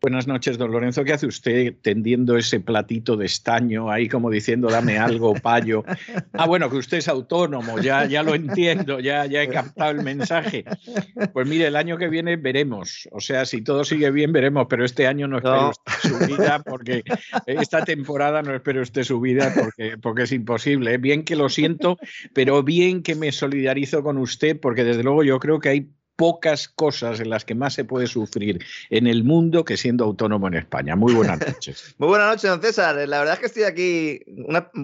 Buenas noches, don Lorenzo. ¿Qué hace usted tendiendo ese platito de estaño ahí como diciendo dame algo, payo? Ah, bueno, que usted es autónomo, ya, ya lo entiendo, ya, ya he captado el mensaje. Pues mire, el año que viene veremos. O sea, si todo sigue bien, veremos, pero este año no espero usted su vida porque esta temporada no espero usted su vida porque, porque es imposible. Bien que lo siento, pero bien que me solidarizo con usted porque desde luego yo creo que hay pocas cosas en las que más se puede sufrir en el mundo que siendo autónomo en España. Muy buenas noches. Muy buenas noches, don César. La verdad es que estoy aquí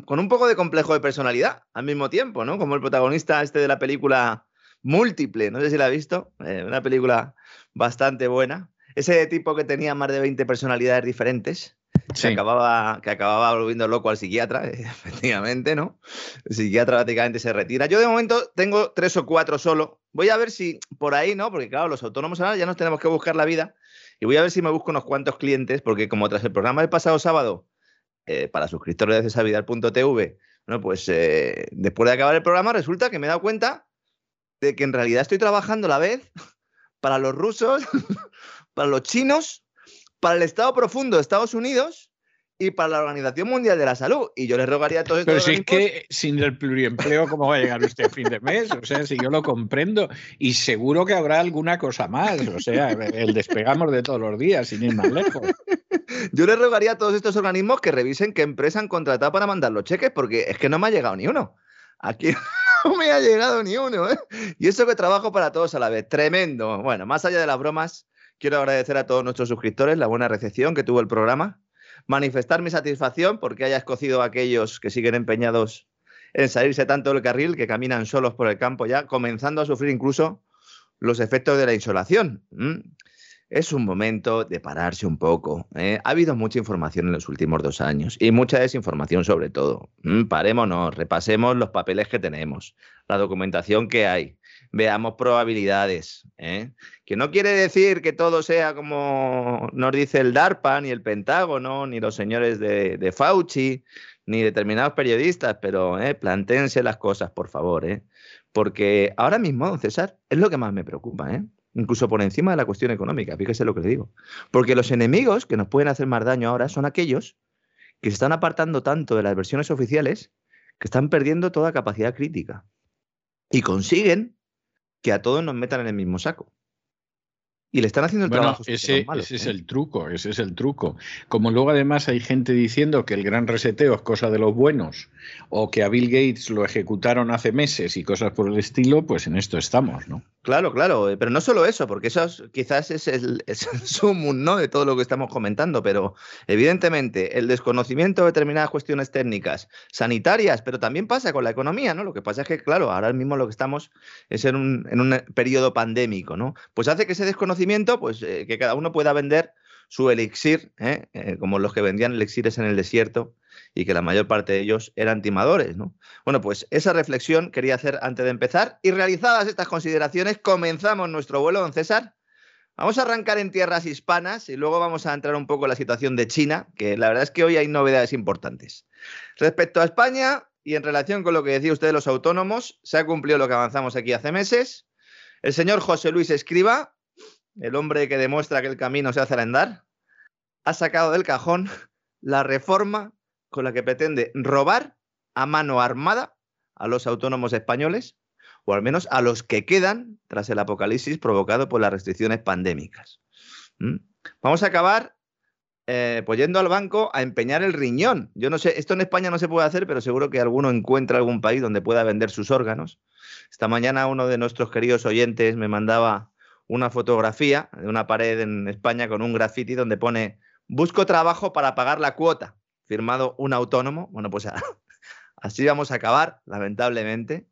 con un poco de complejo de personalidad al mismo tiempo, ¿no? Como el protagonista este de la película Múltiple, no sé si la ha visto, eh, una película bastante buena. Ese tipo que tenía más de 20 personalidades diferentes. Que, acababa, que acababa volviendo loco al psiquiatra, efectivamente, ¿no? El psiquiatra prácticamente se retira. Yo de momento tengo tres o cuatro solo. Voy a ver si por ahí, ¿no? Porque claro, los autónomos ahora ya nos tenemos que buscar la vida. Y voy a ver si me busco unos cuantos clientes, porque como tras el programa del pasado sábado, eh, para suscriptores de cesavidal.tv, bueno, pues eh, después de acabar el programa resulta que me he dado cuenta de que en realidad estoy trabajando a la vez para los rusos, para los chinos para el Estado profundo de Estados Unidos y para la Organización Mundial de la Salud. Y yo les rogaría a todos estos. Pero si es que sin el pluriempleo, ¿cómo va a llegar usted a fin de mes? O sea, si yo lo comprendo. Y seguro que habrá alguna cosa más. O sea, el despegamos de todos los días, sin ir más lejos. Yo les rogaría a todos estos organismos que revisen qué empresa han contratado para mandar los cheques, porque es que no me ha llegado ni uno. Aquí no me ha llegado ni uno. ¿eh? Y eso que trabajo para todos a la vez. Tremendo. Bueno, más allá de las bromas. Quiero agradecer a todos nuestros suscriptores la buena recepción que tuvo el programa, manifestar mi satisfacción porque haya escogido a aquellos que siguen empeñados en salirse tanto del carril que caminan solos por el campo ya, comenzando a sufrir incluso los efectos de la insolación. Es un momento de pararse un poco. ¿eh? Ha habido mucha información en los últimos dos años y mucha desinformación sobre todo. Parémonos, repasemos los papeles que tenemos, la documentación que hay, veamos probabilidades. ¿eh? Que no quiere decir que todo sea como nos dice el DARPA, ni el Pentágono, ni los señores de, Fauci, ni determinados periodistas, pero ¿eh? plantéense las cosas, por favor. Porque ahora mismo, don César, es lo que más me preocupa, ¿eh? Incluso por encima de la cuestión económica, fíjese lo que le digo. Porque los enemigos que nos pueden hacer más daño ahora son aquellos que se están apartando tanto de las versiones oficiales que están perdiendo toda capacidad crítica. Y consiguen que a todos nos metan en el mismo saco. Y le están haciendo el trabajo. Ese, ese es ¿eh? el truco, ese es el truco. Como luego además hay gente diciendo que el gran reseteo es cosa de los buenos o que a Bill Gates lo ejecutaron hace meses y cosas por el estilo, pues en esto estamos, ¿no? Claro, claro, eh, pero no solo eso, porque eso quizás es el, es sumum ¿no? de todo lo que estamos comentando, pero evidentemente el desconocimiento de determinadas cuestiones técnicas, sanitarias, pero también pasa con la economía, ¿no? Lo que pasa es que, claro, ahora mismo lo que estamos es en un, en un periodo pandémico, ¿no? Pues hace que ese desconocimiento, pues eh, que cada uno pueda vender su elixir, ¿eh? como los que vendían elixires en el desierto, y que la mayor parte de ellos eran timadores. ¿no? Bueno, pues esa reflexión quería hacer antes de empezar y realizadas estas consideraciones comenzamos nuestro vuelo, don César. Vamos a arrancar en tierras hispanas y luego vamos a entrar un poco en la situación de China, que la verdad es que hoy hay novedades importantes. Respecto a España y en relación con lo que decía usted de los autónomos, se ha cumplido lo que avanzamos aquí hace meses. El señor José Luis Escriba, el hombre que demuestra que el camino se hace al andar, ha sacado del cajón la reforma con la que pretende robar a mano armada a los autónomos españoles, o al menos a los que quedan tras el apocalipsis provocado por las restricciones pandémicas. ¿Mm? Vamos a acabar eh, pues yendo al banco a empeñar el riñón. Yo no sé, esto en España no se puede hacer, pero seguro que alguno encuentra algún país donde pueda vender sus órganos. Esta mañana uno de nuestros queridos oyentes me mandaba una fotografía de una pared en España con un graffiti donde pone busco trabajo para pagar la cuota, firmado un autónomo. Bueno, pues así vamos a acabar, lamentablemente.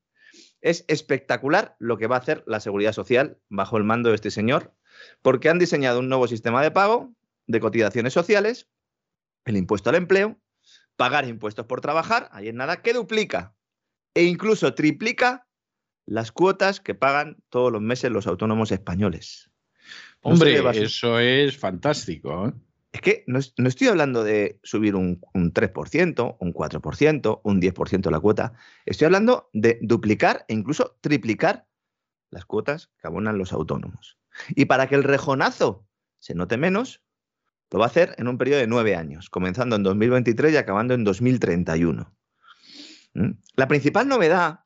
Es espectacular lo que va a hacer la seguridad social bajo el mando de este señor, porque han diseñado un nuevo sistema de pago de cotizaciones sociales, el impuesto al empleo, pagar impuestos por trabajar, ahí en nada, que duplica e incluso triplica las cuotas que pagan todos los meses los autónomos españoles. Hombre, eso es fantástico. ¿eh? Es que no, estoy hablando de subir un, un 3%, un 4%, un 10% la cuota. Estoy hablando de duplicar e incluso triplicar las cuotas que abonan los autónomos. Y para que el rejonazo se note menos, lo va a hacer en un periodo de nueve años, comenzando en 2023 y acabando en 2031. ¿Mm? La principal novedad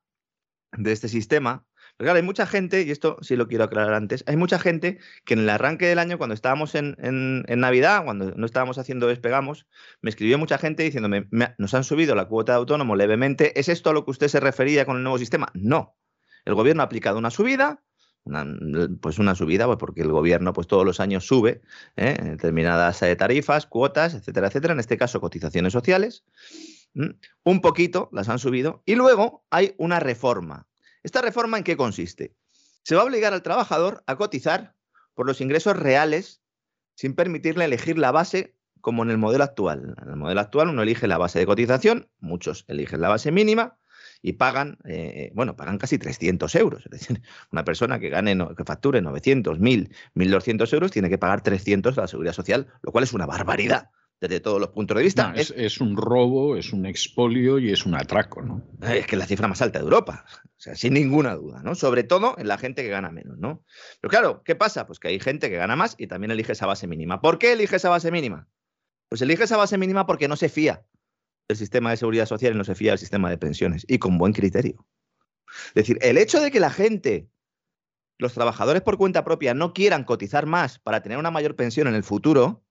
de este sistema, porque claro, hay mucha gente, y esto sí lo quiero aclarar antes, hay mucha gente que en el arranque del año, cuando estábamos en, Navidad, cuando no estábamos haciendo despegamos, me escribió mucha gente diciéndome, nos han subido la cuota de autónomo levemente, ¿es esto a lo que usted se refería con el nuevo sistema? No. El gobierno ha aplicado una subida, pues una subida, pues porque el gobierno pues todos los años sube ¿eh? determinadas eh, tarifas, cuotas, etcétera, etcétera, en este caso cotizaciones sociales. Un poquito las han subido y luego hay una reforma. ¿Esta reforma en qué consiste? Se va a obligar al trabajador a cotizar por los ingresos reales sin permitirle elegir la base como en el modelo actual. En el modelo actual uno elige la base de cotización, muchos eligen la base mínima y pagan, eh, bueno, pagan casi 300 euros. Es decir, una persona que gane, que facture 900, 1000, 1200 euros tiene que pagar 300 a la seguridad social, lo cual es una barbaridad desde todos los puntos de vista. es, un robo, es un expolio y es un atraco, ¿no? Es que es la cifra más alta de Europa, o sea, sin ninguna duda, ¿no? Sobre todo en la gente que gana menos, ¿no? Pero claro, ¿qué pasa? Pues que hay gente que gana más y también elige esa base mínima. ¿Por qué elige esa base mínima? Pues elige esa base mínima porque no se fía el sistema de seguridad social y no se fía el sistema de pensiones, y con buen criterio. Es decir, el hecho de que la gente, los trabajadores por cuenta propia, no quieran cotizar más para tener una mayor pensión en el futuro,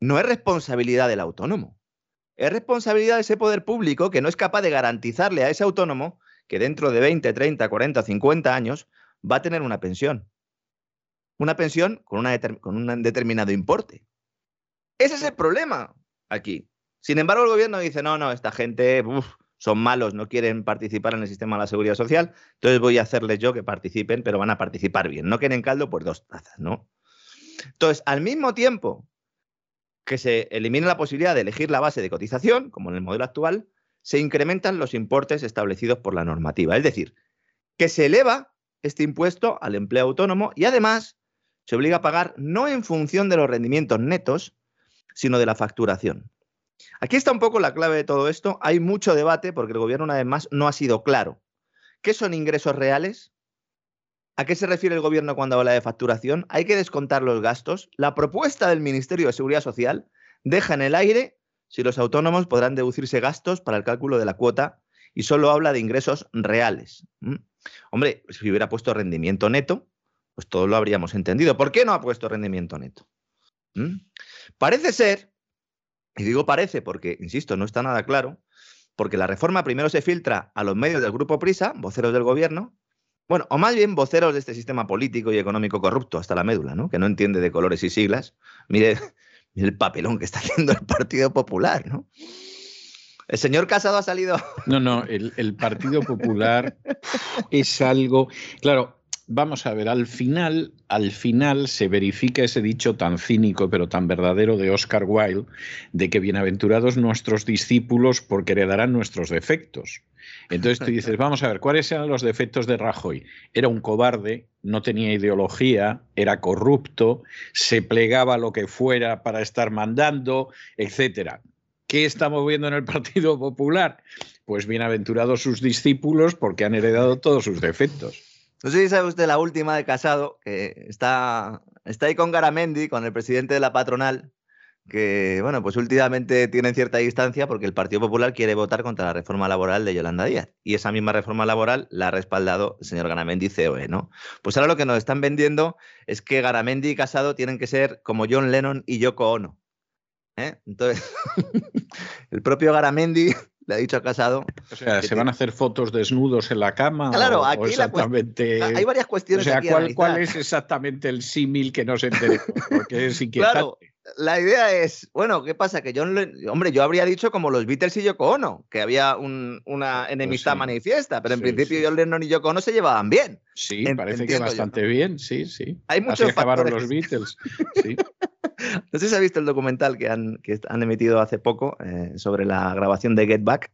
no es responsabilidad del autónomo. Es responsabilidad de ese poder público que no es capaz de garantizarle a ese autónomo que dentro de 20, 30, 40, 50 años va a tener una pensión. Una pensión con, una un determinado importe. Ese es el problema aquí. Sin embargo, el gobierno dice, no, no, esta gente son malos, no quieren participar en el sistema de la seguridad social, entonces voy a hacerles yo que participen, pero van a participar bien. No quieren caldo, pues dos tazas, ¿no? Entonces, al mismo tiempo que se elimina la posibilidad de elegir la base de cotización, como en el modelo actual, se incrementan los importes establecidos por la normativa. Es decir, que se eleva este impuesto al empleo autónomo y además se obliga a pagar no en función de los rendimientos netos, sino de la facturación. Aquí está un poco la clave de todo esto. Hay mucho debate porque el gobierno, una vez más, no ha sido claro. ¿Qué son ingresos reales? ¿A qué se refiere el gobierno cuando habla de facturación? ¿Hay que descontar los gastos? La propuesta del Ministerio de Seguridad Social deja en el aire si los autónomos podrán deducirse gastos para el cálculo de la cuota y solo habla de ingresos reales. Hombre, si hubiera puesto rendimiento neto, pues todo lo habríamos entendido. ¿Por qué no ha puesto rendimiento neto? Parece ser y digo parece porque, insisto, no está nada claro, porque la reforma primero se filtra a los medios del Grupo Prisa, voceros del gobierno, bueno, o más bien voceros de este sistema político y económico corrupto hasta la médula, ¿no? Que no entiende de colores y siglas. Mire, el papelón que está haciendo el Partido Popular, ¿no? El señor Casado ha salido. No, no, el, Partido Popular es algo. Claro, vamos a ver, al final, al final se verifica ese dicho tan cínico pero tan verdadero de Oscar Wilde de que bienaventurados nuestros discípulos porque heredarán nuestros defectos. Entonces tú dices, vamos a ver, ¿cuáles eran los defectos de Rajoy? Era un cobarde, no tenía ideología, era corrupto, se plegaba a lo que fuera para estar mandando, etcétera. ¿Qué estamos viendo en el Partido Popular? Pues bienaventurados sus discípulos porque han heredado todos sus defectos. No sé si sabe usted la última de Casado, que está, está ahí con Garamendi, con el presidente de la patronal, que, bueno, pues últimamente tienen cierta distancia porque el Partido Popular quiere votar contra la reforma laboral de Yolanda Díaz. Y esa misma reforma laboral la ha respaldado el señor Garamendi COE, ¿no? Pues ahora lo que nos están vendiendo es que Garamendi y Casado tienen que ser como John Lennon y Yoko Ono. ¿eh? Entonces, el propio Garamendi le ha dicho a Casado. O sea, ¿se van a hacer fotos desnudos en la cama? Claro, aquí exactamente... hay varias cuestiones. O sea, ¿cuál, ¿cuál, es exactamente el símil que no se entere? Porque es inquietante. Claro, la idea es, bueno, ¿qué pasa? Que yo, hombre, yo habría dicho como los Beatles y Yoko Ono, que había una pues enemistad manifiesta, pero en principio John Lennon y Yoko Ono se llevaban bien. Sí, parece que bastante bien, sí, sí. Hay muchos Así acabaron los Beatles, sí. no sé si has visto el documental que han, que han emitido hace poco eh, sobre la grabación de Get Back.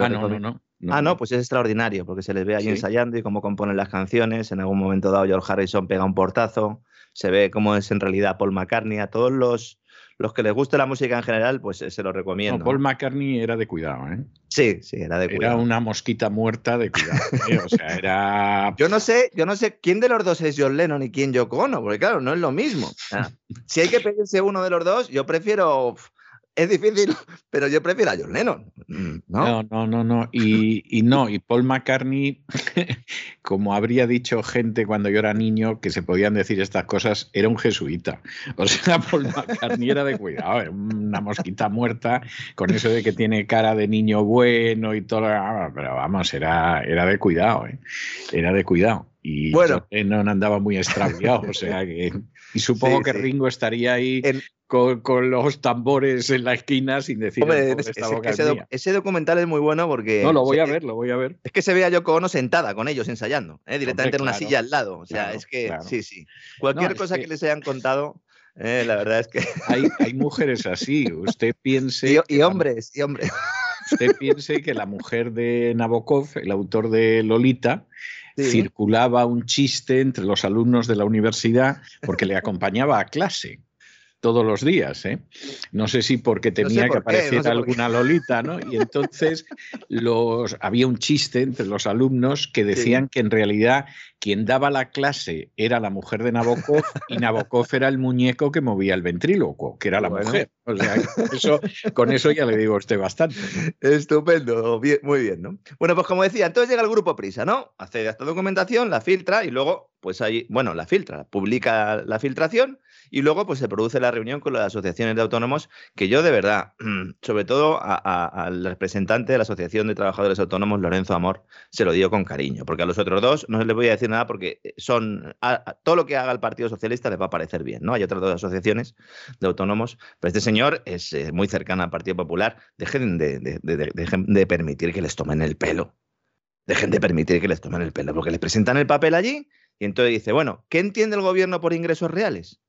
ah, no, no, no, Ah, no, pues es extraordinario, porque se les ve ahí ensayando y cómo componen las canciones. En algún momento dado, George Harrison pega un portazo se ve cómo es en realidad Paul McCartney. A todos los, los que les guste la música en general, pues eh, se lo recomiendo. Paul McCartney era de cuidado, ¿eh? Sí, sí, era de cuidado. Era una mosquita muerta de cuidado. ¿eh? O sea, era. Yo no sé, yo no sé quién de los dos es John Lennon y quién Yoko Ono, porque claro, no es lo mismo. si hay que pedirse uno de los dos, yo prefiero es difícil, pero yo prefiero a John Lennon. Mm, ¿no? No, no, no, Y, no, y Paul McCartney, como habría dicho gente cuando yo era niño que se podían decir estas cosas, era un jesuita. O sea, Paul McCartney era de cuidado, una mosquita muerta, con eso de que tiene cara de niño bueno y todo. Pero vamos, era, era de cuidado, ¿eh? era de cuidado. Y bueno, no andaba muy extraviado, o sea que. Y supongo que Ringo estaría ahí con, los tambores en la esquina sin decir ese, documental es muy bueno porque. No, lo voy a ver, lo voy a ver. Es que se ve a Yoko Ono sentada con ellos ensayando, ¿eh? directamente en una silla al lado. O sea, es que. Sí, sí. Cualquier cosa que... les hayan contado. Eh, la verdad es que. Hay, hay mujeres así. Usted piense. Y, hombres, y hombres. Usted piense que la mujer de Nabokov, el autor de Lolita, circulaba un chiste entre los alumnos de la universidad porque le acompañaba a clase todos los días. ¿eh? No sé si porque tenía que aparecer alguna Lolita, ¿no? Y entonces los, había un chiste entre los alumnos que decían que en realidad quien daba la clase era la mujer de Nabokov y Nabokov era el muñeco que movía el ventríloco, que era la mujer. O sea, eso, con eso ya le digo a usted bastante. Estupendo, muy bien, ¿no? Bueno, pues como decía, entonces llega el grupo Prisa, ¿no? Hace esta documentación, la filtra y luego, pues ahí, bueno, la filtra, publica la filtración y luego pues se produce la reunión con las asociaciones de autónomos, que yo de verdad, sobre todo al representante de la Asociación de Trabajadores Autónomos, Lorenzo Amor, se lo digo con cariño, porque a los otros dos no les voy a decir nada porque son, todo lo que haga el Partido Socialista les va a parecer bien, ¿no? Hay otras dos asociaciones de autónomos, pero este señor es eh, muy cercano al Partido Popular, dejen de, dejen de permitir que les tomen el pelo. Dejen de permitir que les tomen el pelo, porque les presentan el papel allí y entonces dice, bueno, ¿qué entiende el gobierno por ingresos reales?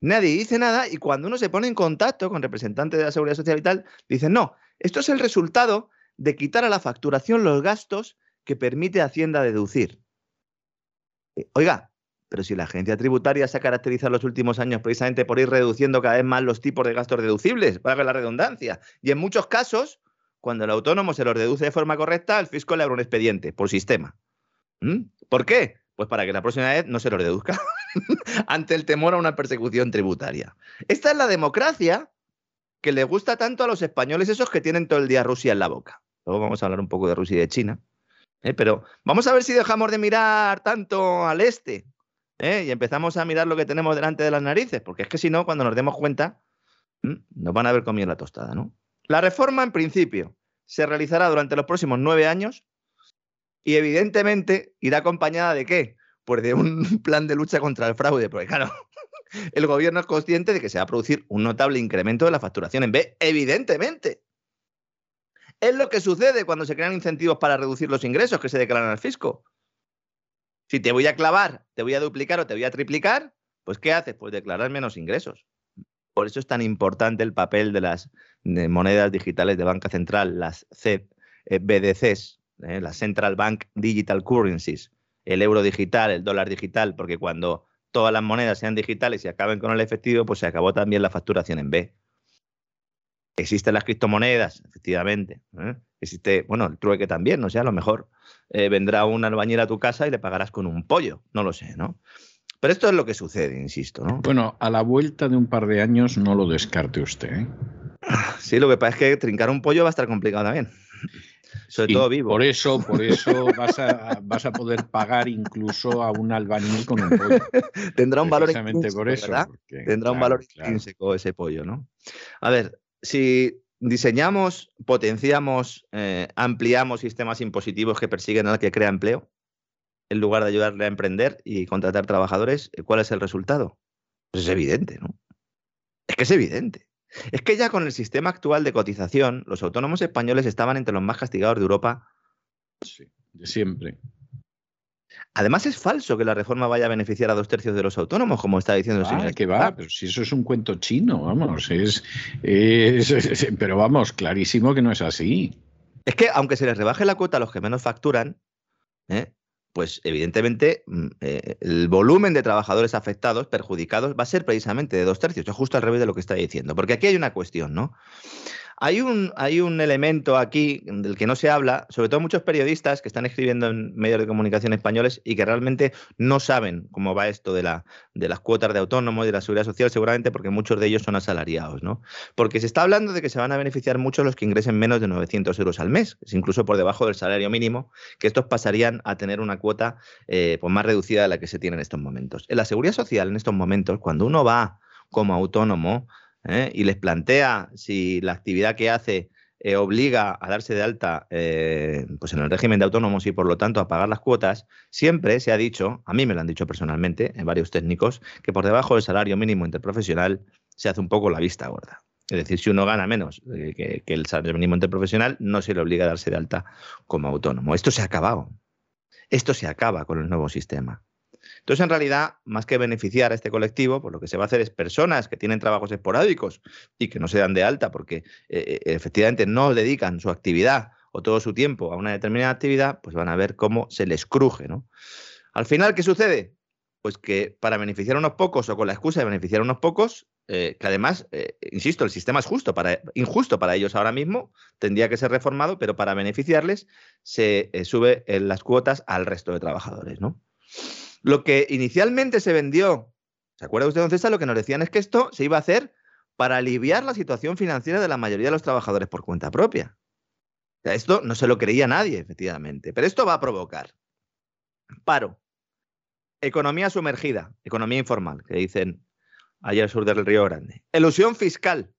Nadie dice nada y cuando uno se pone en contacto con representantes de la Seguridad Social y tal, dicen, no, esto es el resultado de quitar a la facturación los gastos que permite Hacienda deducir. Eh, oiga, pero si la agencia tributaria se ha caracterizado en los últimos años precisamente por ir reduciendo cada vez más los tipos de gastos deducibles, para la redundancia, y en muchos casos, cuando el autónomo se los deduce de forma correcta, el fisco le abre un expediente por sistema. ¿Mm? ¿Por qué? Pues para que la próxima vez no se los deduzca ante el temor a una persecución tributaria. Esta es la democracia que le gusta tanto a los españoles, esos que tienen todo el día Rusia en la boca. Luego vamos a hablar un poco de Rusia y de China. ¿eh? Pero vamos a ver si dejamos de mirar tanto al este ¿eh? y empezamos a mirar lo que tenemos delante de las narices, porque es que si no, cuando nos demos cuenta, nos van a ver comiendo la tostada. ¿no? La reforma, en principio, se realizará durante los próximos nueve años y evidentemente irá acompañada de qué? Pues de un plan de lucha contra el fraude, porque claro, el gobierno es consciente de que se va a producir un notable incremento de la facturación en B, evidentemente. Es lo que sucede cuando se crean incentivos para reducir los ingresos que se declaran al fisco. Si te voy a clavar, te voy a duplicar o te voy a triplicar, pues ¿qué haces? Pues declarar menos ingresos. Por eso es tan importante el papel de las monedas digitales de banca central, las CBDCs, ¿eh? la Central Bank Digital Currencies, el euro digital, el dólar digital, porque cuando todas las monedas sean digitales y acaben con el efectivo, pues se acabó también la facturación en B. Existen las criptomonedas, efectivamente. ¿eh? Existe, bueno, el trueque también, no sé, a lo mejor eh, vendrá un albañil a tu casa y le pagarás con un pollo, no lo sé, ¿no? Pero esto es lo que sucede, insisto, ¿no? Bueno, a la vuelta de un par de años no lo descarte usted. ¿eh? Sí, lo que pasa es que trincar un pollo va a estar complicado también. Sobre todo vivo. Por eso, por eso vas a, vas a poder pagar incluso a un albañil con un pollo. Tendrá un valor intrínseco, por eso. ¿verdad? porque, Tendrá un valor claro. intrínseco ese pollo, ¿no? A ver, si diseñamos, potenciamos, eh, ampliamos sistemas impositivos que persiguen al que crea empleo, en lugar de ayudarle a emprender y contratar trabajadores, ¿cuál es el resultado? Pues es evidente, ¿no? Es que es evidente. Es que ya con el sistema actual de cotización, los autónomos españoles estaban entre los más castigados de Europa. Sí, de siempre. Además, es falso que la reforma vaya a beneficiar a dos tercios de los autónomos, como está diciendo el señor. Ah, que va, pero si eso es un cuento chino, vamos, es, es- es- pero vamos, clarísimo que no es así. Es que aunque se les rebaje la cuota a los que menos facturan, ¿eh? Pues evidentemente mm, eh, el volumen de trabajadores afectados, perjudicados, va a ser precisamente de dos tercios, es justo al revés de lo que está diciendo. Porque aquí hay una cuestión, ¿no? Hay un, hay un elemento aquí del que no se habla, sobre todo muchos periodistas que están escribiendo en medios de comunicación españoles y que realmente no saben cómo va esto de, la, de las cuotas de autónomos y de la seguridad social, seguramente porque muchos de ellos son asalariados, ¿no? Porque se está hablando de que se van a beneficiar mucho los que ingresen menos de 900 euros al mes, es incluso por debajo del salario mínimo, que estos pasarían a tener una cuota eh, pues más reducida de la que se tiene en estos momentos. En la seguridad social, en estos momentos, cuando uno va como autónomo ¿eh? y les plantea si la actividad que hace eh, obliga a darse de alta eh, pues en el régimen de autónomos y por lo tanto a pagar las cuotas, siempre se ha dicho, a mí me lo han dicho personalmente, en varios técnicos, que por debajo del salario mínimo interprofesional se hace un poco la vista gorda. Es decir, si uno gana menos eh, que, que el salario mínimo interprofesional, no se le obliga a darse de alta como autónomo. Esto se ha acabado. Esto se acaba con el nuevo sistema. Entonces, en realidad, más que beneficiar a este colectivo, pues lo que se va a hacer es personas que tienen trabajos esporádicos y que no se dan de alta porque eh, eh, efectivamente no dedican su actividad o todo su tiempo a una determinada actividad, pues van a ver cómo se les cruje, ¿no? Al final, ¿qué sucede? Pues que para beneficiar a unos pocos o con la excusa de beneficiar a unos pocos, eh, que además, insisto, el sistema es justo injusto para ellos ahora mismo, tendría que ser reformado, pero para beneficiarles se eh, sube las cuotas al resto de trabajadores, ¿no? Lo que inicialmente se vendió, ¿se acuerda usted, don César? Lo que nos decían es que esto se iba a hacer para aliviar la situación financiera de la mayoría de los trabajadores por cuenta propia. O sea, esto no se lo creía nadie, efectivamente, pero esto va a provocar paro, economía sumergida, economía informal, que dicen allá al sur del Río Grande, elusión fiscal,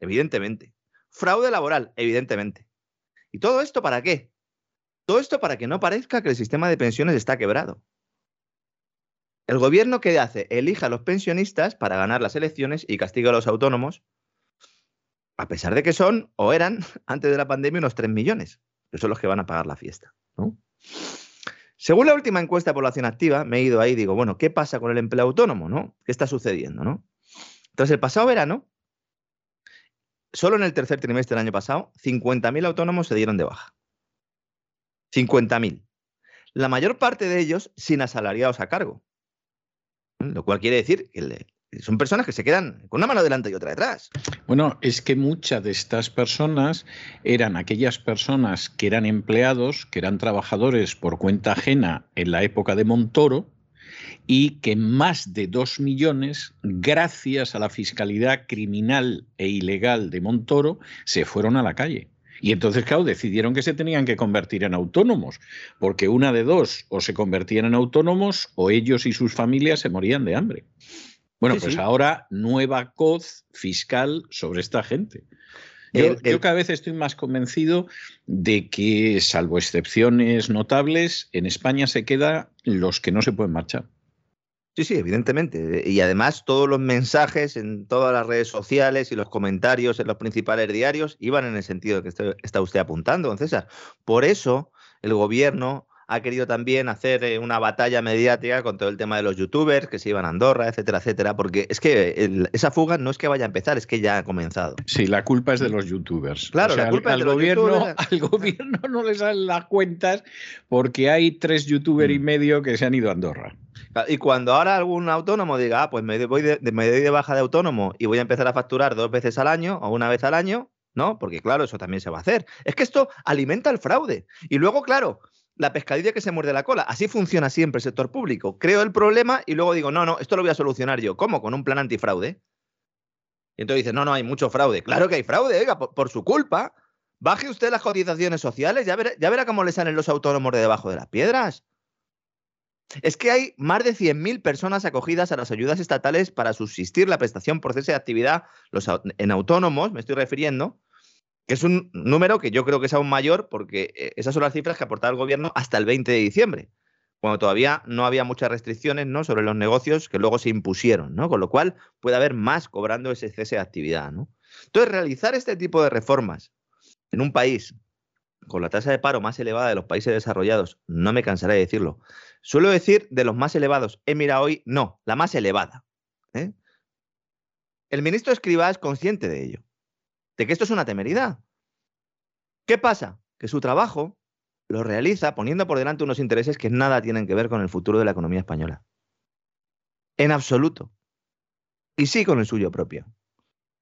evidentemente, fraude laboral, evidentemente. ¿Y todo esto para qué? Todo esto para que no parezca que el sistema de pensiones está quebrado. El gobierno, ¿qué hace? Elija a los pensionistas para ganar las elecciones y castiga a los autónomos, a pesar de que son o eran antes de la pandemia unos 3 millones, que son los que van a pagar la fiesta. ¿no? Según la última encuesta de población activa, me he ido ahí y digo, bueno, ¿qué pasa con el empleo autónomo? ¿no? ¿Qué está sucediendo? ¿no? Entonces, el pasado verano, solo en el tercer trimestre del año pasado, 50.000 autónomos se dieron de baja. 50.000. La mayor parte de ellos sin asalariados a cargo. Lo cual quiere decir que son personas que se quedan con una mano delante y otra detrás. Bueno, es que muchas de estas personas eran aquellas personas que eran empleados, que eran trabajadores por cuenta ajena en la época de Montoro y que más de dos millones, gracias a la fiscalidad criminal e ilegal de Montoro, se fueron a la calle. Y entonces, claro, decidieron que se tenían que convertir en autónomos, porque una de dos, o se convertían en autónomos o ellos y sus familias se morían de hambre. Bueno, Sí, pues sí. ahora nueva coz fiscal sobre esta gente. Yo, El- el- yo cada vez estoy más convencido de que, salvo excepciones notables, en España se queda los que no se pueden marchar. Sí, sí, evidentemente. Y además todos los mensajes en todas las redes sociales y los comentarios en los principales diarios iban en el sentido que está usted apuntando, don César. Por eso el gobierno ha querido también hacer eh, una batalla mediática con todo el tema de los youtubers que se iban a Andorra, etcétera, etcétera, porque es que el- esa fuga no es que vaya a empezar, es que ya ha comenzado. Sí, la culpa es de los youtubers. Claro, O sea, la culpa es al, de los gobierno, youtubers. al gobierno no le salen las cuentas porque hay tres youtubers y Mm. medio que se han ido a Andorra. Y cuando ahora algún autónomo diga, ah, pues me voy de, doy de baja de autónomo y voy a empezar a facturar dos veces al año o una vez al año, ¿no? Porque claro, eso también se va a hacer. Es que esto alimenta el fraude. Y luego, claro, la pescadilla que se muerde la cola. Así funciona siempre el sector público. Creo el problema y luego digo, no, no, esto lo voy a solucionar yo. ¿Cómo? Con un plan antifraude. Y entonces dices, no, no, hay mucho fraude. Claro que hay fraude, oiga, por, su culpa. Baje usted las cotizaciones sociales, ya verá, ya verá cómo le salen los autónomos de debajo de las piedras. Es que hay más de 100.000 personas acogidas a las ayudas estatales para subsistir la prestación por cese de actividad en autónomos, me estoy refiriendo, que es un número que yo creo que es aún mayor porque eh, esas son las cifras que aportaba el gobierno hasta el 20 de diciembre, cuando todavía no había muchas restricciones ¿no? sobre los negocios que luego se impusieron, ¿no? con lo cual puede haber más cobrando ese cese de actividad. Entonces, realizar este tipo de reformas en un país con la tasa de paro más elevada de los países desarrollados, no me cansaré de decirlo, suelo decir de los más elevados, he mirado hoy, no, la más elevada. ¿eh? El ministro Escribá es consciente de ello de que esto es una temeridad. ¿Qué pasa? Que su trabajo lo realiza poniendo por delante unos intereses que nada tienen que ver con el futuro de la economía española. En absoluto. Y sí con el suyo propio.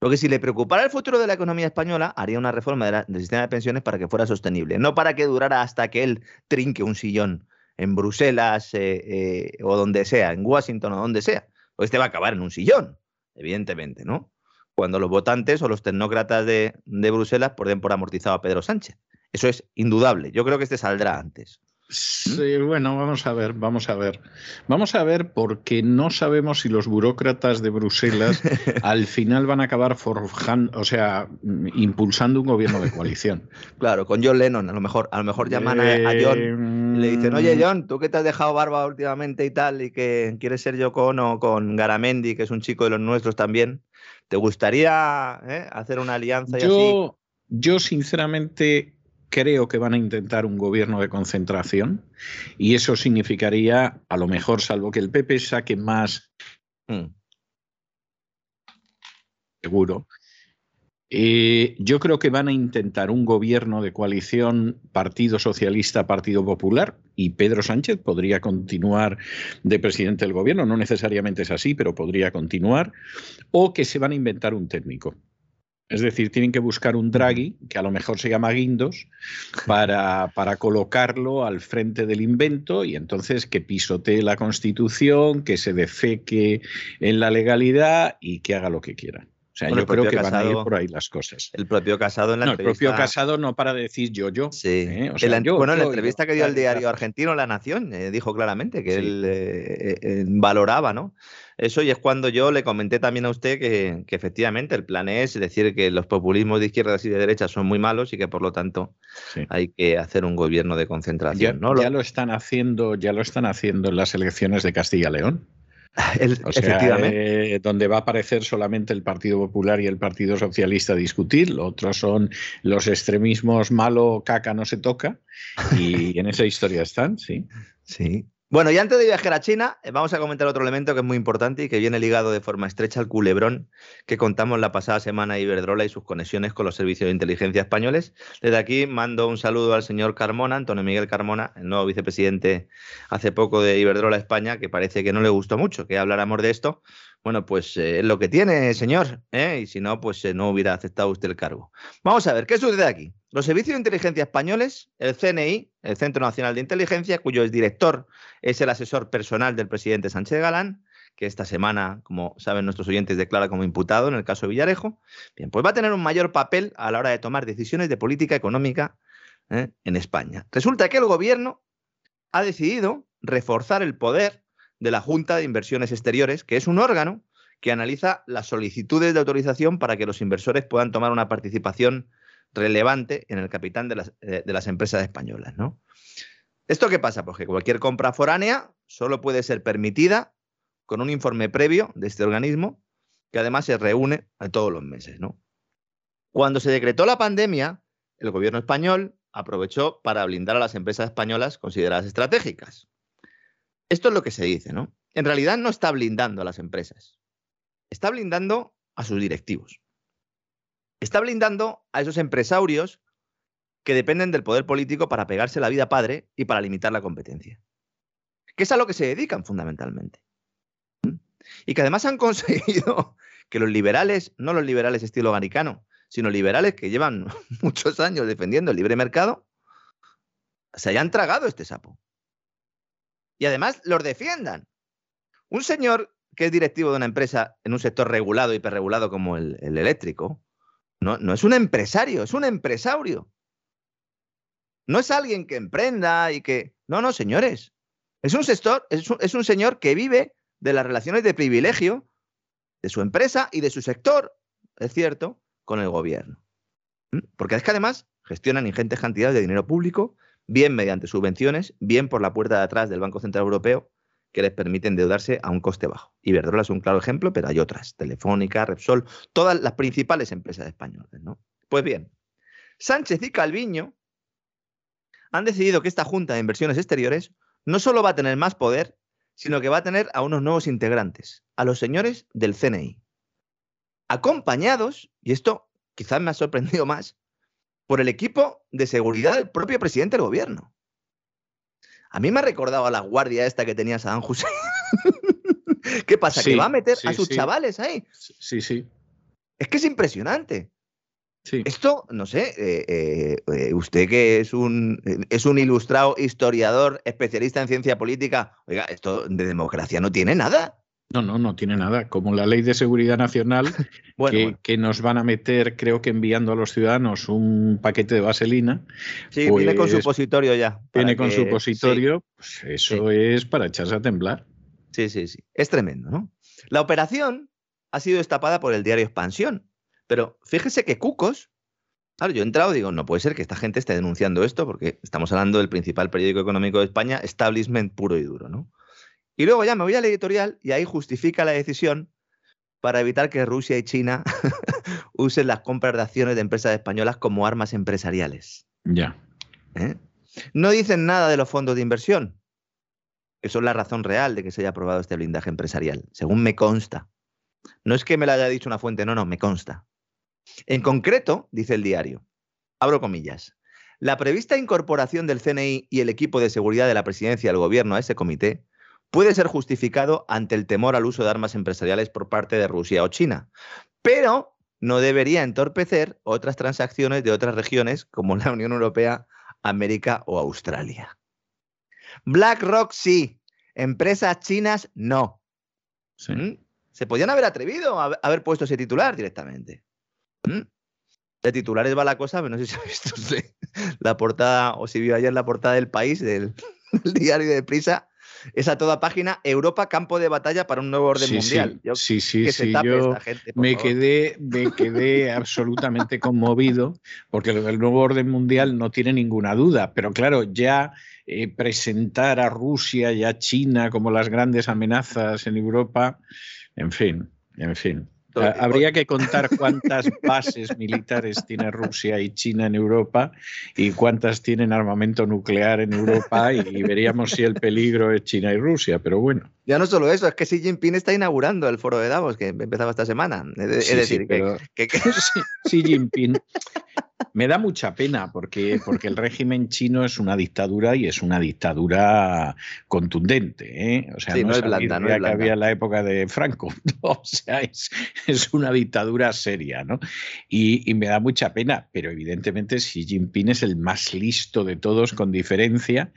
Porque si le preocupara el futuro de la economía española, haría una reforma del sistema de pensiones para que fuera sostenible, no para que durara hasta que él trinque un sillón en Bruselas eh, eh, o donde sea, en Washington o donde sea. Pues este va a acabar en un sillón, evidentemente, ¿no? cuando los votantes o los tecnócratas de, Bruselas pueden por amortizado a Pedro Sánchez. Eso es indudable. Yo creo que este saldrá antes. Sí, bueno, vamos a ver, vamos a ver. Vamos a ver porque no sabemos si los burócratas de Bruselas al final van a acabar forjando, o sea, impulsando un gobierno de coalición. Claro, con John Lennon, a lo mejor, a lo mejor llaman a, John y le dicen, oye mm. John, tú que te has dejado barba últimamente y tal, y que quieres ser yo con o con Garamendi, que es un chico de los nuestros también, ¿Te gustaría eh, hacer una alianza? yo, yo, sinceramente, creo que van a intentar un gobierno de concentración y eso significaría, a lo mejor, salvo que el PP saque más. Mm. Seguro, eh, yo creo que van a intentar un gobierno de coalición Partido Socialista, Partido Popular, y Pedro Sánchez podría continuar de presidente del gobierno, no necesariamente es así, pero podría continuar, o que se van a inventar un técnico. Es decir, tienen que buscar un Draghi, que a lo mejor se llama Guindos, para, para colocarlo al frente del invento y entonces que pisotee la Constitución, que se defeque en la legalidad y que haga lo que quiera. O sea, yo creo que van a ir por ahí las cosas. El propio Casado en la no, entrevista... El propio Casado no para decir yo, yo. Sí. ¿eh? bueno, en la entrevista que dio al diario argentino La Nación, eh, dijo claramente que él eh, valoraba, ¿no? Eso y es cuando yo le comenté también a usted que, efectivamente el plan es decir que los populismos de izquierdas y de derechas son muy malos y que por lo tanto hay que hacer un gobierno de concentración. Ya, ¿no? ya lo están haciendo, ya lo están haciendo en las elecciones de Castilla-León. efectivamente. donde va a aparecer solamente el Partido Popular y el Partido Socialista a discutir, lo otro son los extremismos malo, caca, no se toca, y en esa historia están, sí. Sí, bueno, y antes de viajar a China, eh, vamos a comentar otro elemento que es muy importante y que viene ligado de forma estrecha al culebrón que contamos la pasada semana a Iberdrola y sus conexiones con los servicios de inteligencia españoles. Desde aquí mando un saludo al señor Carmona, Antonio Miguel Carmona, el nuevo vicepresidente hace poco de Iberdrola España, que parece que no le gustó mucho que habláramos de esto. Bueno, pues eh, es lo que tiene, señor, ¿eh? y si no, pues no hubiera aceptado usted el cargo. Vamos a ver, ¿qué sucede aquí? Los servicios de inteligencia españoles, el CNI, el Centro Nacional de Inteligencia, cuyo director es el asesor personal del presidente Sánchez Galán, que esta semana, como saben nuestros oyentes, declara como imputado en el caso de Villarejo, bien, pues va a tener un mayor papel a la hora de tomar decisiones de política económica ¿eh? en España. Resulta que el gobierno ha decidido reforzar el poder de la Junta de Inversiones Exteriores, que es un órgano que analiza las solicitudes de autorización para que los inversores puedan tomar una participación relevante en el capital de las, eh, de las empresas españolas. ¿no? ¿Esto qué pasa? Pues que cualquier compra foránea solo puede ser permitida con un informe previo de este organismo que además se reúne a todos los meses. ¿no? Cuando se decretó la pandemia, el gobierno español aprovechó para blindar a las empresas españolas consideradas estratégicas. Esto es lo que se dice, ¿no? En realidad no está blindando a las empresas, está blindando a sus directivos está blindando a esos empresarios que dependen del poder político para pegarse la vida padre y para limitar la competencia. Que es a lo que se dedican fundamentalmente. Y que además han conseguido que los liberales, no los liberales estilo americano, sino liberales que llevan muchos años defendiendo el libre mercado, se hayan tragado este sapo. Y además los defiendan. Un señor que es directivo de una empresa en un sector regulado, hiperregulado como el, eléctrico, no, no, es un empresario, es un empresario. No es alguien que emprenda y que... No, no, señores. Es un, sector, es un, es un señor que vive de las relaciones de privilegio de su empresa y de su sector, es cierto, con el gobierno. ¿Mm? Porque es que además gestionan ingentes cantidades de dinero público, bien mediante subvenciones, bien por la puerta de atrás del Banco Central Europeo, que les permiten endeudarse a un coste bajo. Iberdrola es un claro ejemplo, pero hay otras, Telefónica, Repsol, todas las principales empresas españolas. ¿no? Pues bien, Sánchez y Calviño han decidido que esta Junta de Inversiones Exteriores no solo va a tener más poder, sino que va a tener a unos nuevos integrantes, a los señores del CNI, acompañados, y esto quizás me ha sorprendido más, por el equipo de seguridad del propio presidente del gobierno. A mí me ha recordado a la guardia esta que tenía Saddam Hussein. ¿Qué pasa? ¿Que va a meter a sus chavales ahí? Sí, sí. Es que es impresionante. Sí. Esto, no sé, eh, eh, eh, usted que es un, es un ilustrado historiador, especialista en ciencia política, oiga, esto de democracia no tiene nada. No, no, no tiene nada. Como la ley de seguridad nacional, que, nos van a meter, creo que enviando a los ciudadanos un paquete de vaselina. Sí, viene con pues supositorio ya. Viene con supositorio, pues eso es para echarse a temblar. Sí, sí, sí. Es tremendo, ¿no? La operación ha sido destapada por el diario Expansión. Pero fíjese que Cucos, claro, yo he entrado y digo, no puede ser que esta gente esté denunciando esto, porque estamos hablando del principal periódico económico de España, establishment puro y duro, ¿no? Y luego ya me voy al editorial y ahí justifica la decisión para evitar que Rusia y China usen las compras de acciones de empresas españolas como armas empresariales. Ya. ¿Eh? No dicen nada de los fondos de inversión, que son la razón real de que se haya aprobado este blindaje empresarial, según me consta. No es que me lo haya dicho una fuente, no, no, me consta. En concreto, dice el diario, abro comillas, la prevista incorporación del CNI y el equipo de seguridad de la presidencia del gobierno a ese comité puede ser justificado ante el temor al uso de armas empresariales por parte de Rusia o China, pero no debería entorpecer otras transacciones de otras regiones como la Unión Europea, América o Australia. BlackRock sí, empresas chinas no. ¿Mm? Se podían haber atrevido a haber puesto ese titular directamente. ¿Mm? De titulares va la cosa, pero no sé si ha visto la portada o si vio ayer la portada del país, del, del diario de Prisa, es a toda página Europa campo de batalla para un nuevo orden mundial. sí, sí, sí. Yo me, quedé, me quedé absolutamente conmovido porque el nuevo orden mundial no tiene ninguna duda, pero claro, ya eh, presentar a Rusia y a China como las grandes amenazas en Europa, en fin, en fin. Habría que contar cuántas bases militares tiene Rusia y China en Europa y cuántas tienen armamento nuclear en Europa y, veríamos si el peligro es China y Rusia, pero bueno. Ya no solo eso, es que Xi Jinping está inaugurando el foro de Davos que empezaba esta semana. Es, decir, que, Xi Jinping me da mucha pena porque, porque el régimen chino es una dictadura y es una dictadura contundente. ¿eh? O sea, no, es blanda, no es que había en la época de Franco. o sea, es, es, una dictadura seria, ¿no? Y, y, me da mucha pena, pero evidentemente Xi Jinping es el más listo de todos con diferencia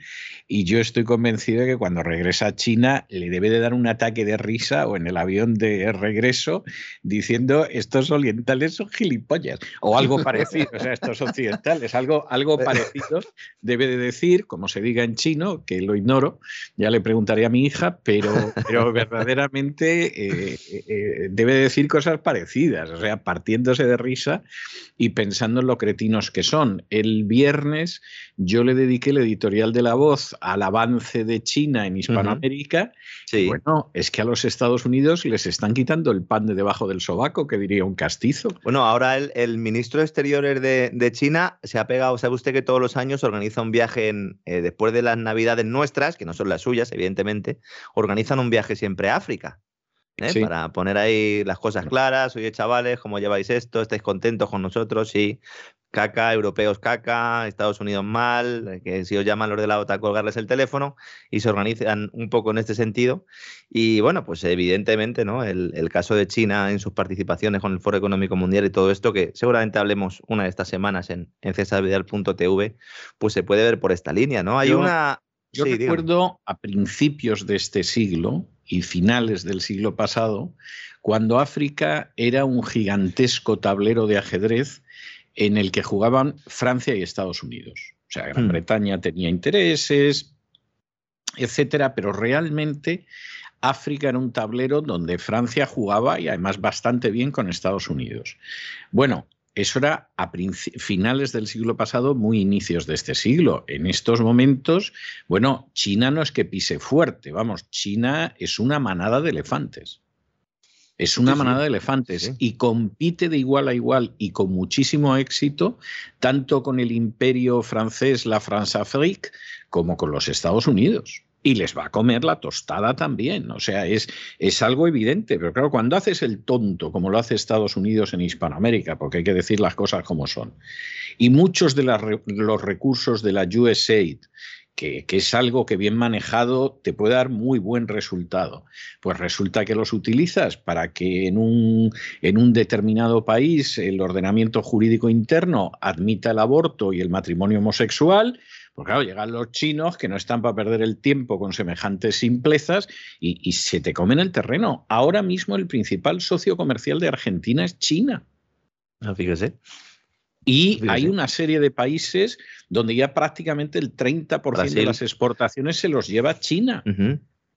y yo estoy convencido de que cuando regresa a China le debe de dar un ataque de risa o en el avión de regreso diciendo estos orientales son gilipollas o algo parecido. O sea, estos occidentales. Algo, algo parecido debe de decir, como se diga en chino, que lo ignoro, ya le preguntaré a mi hija, pero, pero verdaderamente eh, eh, eh, debe decir cosas parecidas, o sea, partiéndose de risa y pensando en lo cretinos que son. El viernes yo le dediqué el editorial de La Voz al avance de China en Hispanoamérica. Bueno, es que a los Estados Unidos les están quitando el pan de debajo del sobaco, que diría un castizo. Bueno, ahora el, el ministro de Exteriores de, de, China se ha pegado, sabe usted que todos los años organiza un viaje en, eh, después de las navidades nuestras, que no son las suyas, evidentemente, organizan un viaje siempre a África. ¿eh? Para poner ahí las cosas claras, oye chavales, ¿cómo lleváis esto? ¿Estáis contentos con nosotros? Sí. Caca, europeos caca, Estados Unidos mal, que si os llaman los de la OTAN colgarles el teléfono y se organizan un poco en este sentido. Y bueno, pues evidentemente, ¿no? El, caso de China en sus participaciones con el Foro Económico Mundial y todo esto, que seguramente hablemos una de estas semanas en, en cesarvidal.tv, pues se puede ver por esta línea, ¿no? Hay una. Yo recuerdo a principios de este siglo y finales del siglo pasado, cuando África era un gigantesco tablero de ajedrez en el que jugaban Francia y Estados Unidos. O sea, Gran hmm. Bretaña tenía intereses, etcétera, pero realmente África era un tablero donde Francia jugaba y además bastante bien con Estados Unidos. Bueno, eso era a finales del siglo pasado, muy inicios de este siglo. En estos momentos, bueno, China no es que pise fuerte, vamos, China es una manada de elefantes. Es una manada de elefantes y compite de igual a igual y con muchísimo éxito, tanto con el imperio francés, la France-Afrique, como con los Estados Unidos. Y les va a comer la tostada también. O sea, es, es algo evidente. Pero claro, cuando haces el tonto, como lo hace Estados Unidos en Hispanoamérica, porque hay que decir las cosas como son, y muchos de los recursos de la USAID que, es algo que bien manejado te puede dar muy buen resultado. Pues resulta que los utilizas para que en un, en un determinado país el ordenamiento jurídico interno admita el aborto y el matrimonio homosexual, pues claro, llegan los chinos que no están para perder el tiempo con semejantes simplezas y, se te comen el terreno. Ahora mismo el principal socio comercial de Argentina es China. Ah, fíjese. Y hay una serie de países donde ya prácticamente el 30% de las exportaciones se los lleva China.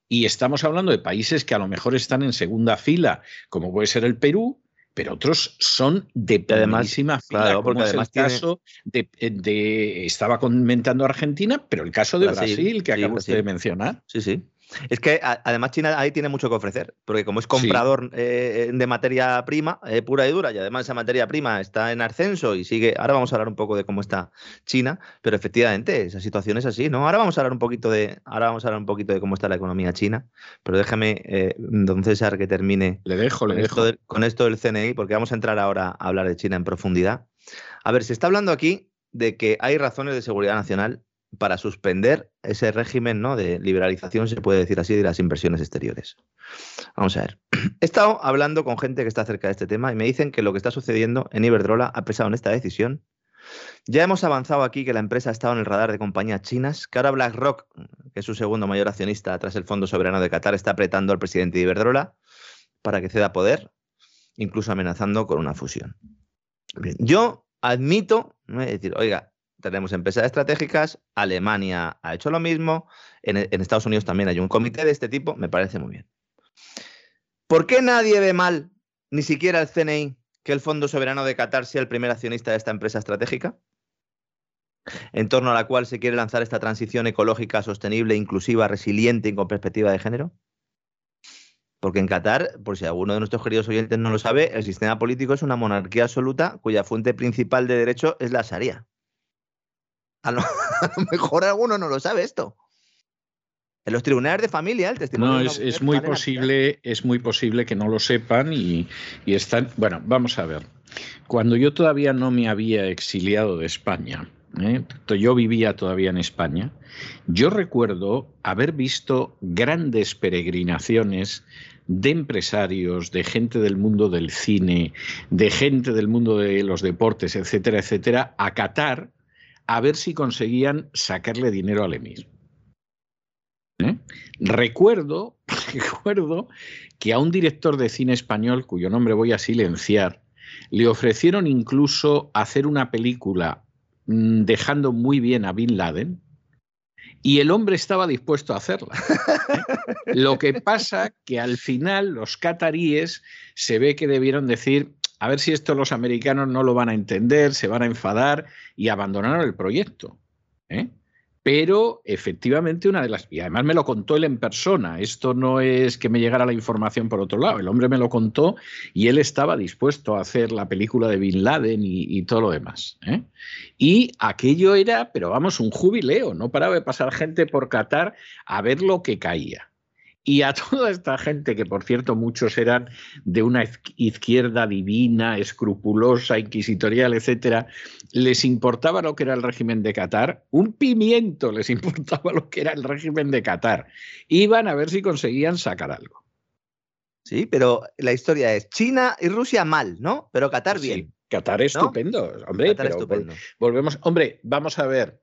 Y estamos hablando de países que a lo mejor están en segunda fila, como puede ser el Perú, pero otros son de primerísima fila, claro, porque además el caso de, estaba comentando Argentina, pero el caso de Brasil, que acabo de mencionar. Sí, sí. Es que además China ahí tiene mucho que ofrecer, porque como es comprador eh, de materia prima eh, pura y dura, y además esa materia prima está en ascenso y sigue. Ahora vamos a hablar un poco de cómo está China, pero efectivamente esa situación es así, ¿no? Ahora vamos a hablar un poquito de, ahora vamos a hablar un poquito de cómo está la economía china, pero déjame, eh, don César, que termine. Le dejo, le dejo. con esto del CNI, porque vamos a entrar ahora a hablar de China en profundidad. A ver, se está hablando aquí de que hay razones de seguridad nacional para suspender ese régimen ¿no? de liberalización, se puede decir así, de las inversiones exteriores. Vamos a ver. He estado hablando con gente que está cerca de este tema y me dicen que lo que está sucediendo en Iberdrola ha pesado en esta decisión. Ya hemos avanzado aquí que la empresa ha estado en el radar de compañías chinas, que ahora BlackRock, que es su segundo mayor accionista tras el Fondo Soberano de Qatar, está apretando al presidente de Iberdrola para que ceda poder, incluso amenazando con una fusión. yo admito, ¿no? decir, oiga, tenemos empresas estratégicas, Alemania ha hecho lo mismo, en, Estados Unidos también hay un comité de este tipo, me parece muy bien. ¿Por qué nadie ve mal, ni siquiera el CNI, que el Fondo Soberano de Qatar sea el primer accionista de esta empresa estratégica? en torno a la cual se quiere lanzar esta transición ecológica, sostenible, inclusiva, resiliente y con perspectiva de género? Porque en Qatar, por si alguno de nuestros queridos oyentes no lo sabe, el sistema político es una monarquía absoluta cuya fuente principal de derecho es la Sharia. A lo, mejor alguno no lo sabe esto. En los tribunales de familia, el testimonio. No, es, muy posible, es muy posible que no lo sepan y, están. Bueno, vamos a ver. Cuando yo todavía no me había exiliado de España, ¿eh? yo vivía todavía en España, yo recuerdo haber visto grandes peregrinaciones de empresarios, de gente del mundo del cine, de gente del mundo de los deportes, etcétera, etcétera, a Qatar a ver si conseguían sacarle dinero al emir. ¿Eh? Recuerdo, recuerdo que a un director de cine español, cuyo nombre voy a silenciar, le ofrecieron incluso hacer una película mm, dejando muy bien a Bin Laden, y el hombre estaba dispuesto a hacerla. ¿eh? Lo que pasa que al final los cataríes se ve que debieron decir, a ver si esto los americanos no lo van a entender, se van a enfadar y abandonaron el proyecto. ¿eh? Pero efectivamente una de las... Y además me lo contó él en persona. Esto no es que me llegara la información por otro lado. El hombre me lo contó y él estaba dispuesto a hacer la película de Bin Laden y, todo lo demás. ¿eh? Y aquello era, pero vamos, un jubileo. No paraba de pasar gente por Qatar a ver lo que caía. Y a toda esta gente, que por cierto muchos eran de una izquierda divina, escrupulosa, inquisitorial, etcétera, les importaba lo que era el régimen de Qatar, un pimiento les importaba lo que era el régimen de Qatar. Iban a ver si conseguían sacar algo. Sí, pero la historia es China y Rusia mal, ¿no? Pero Qatar bien. Qatar estupendo, hombre, Qatar estupendo. volvemos, hombre, vamos a ver.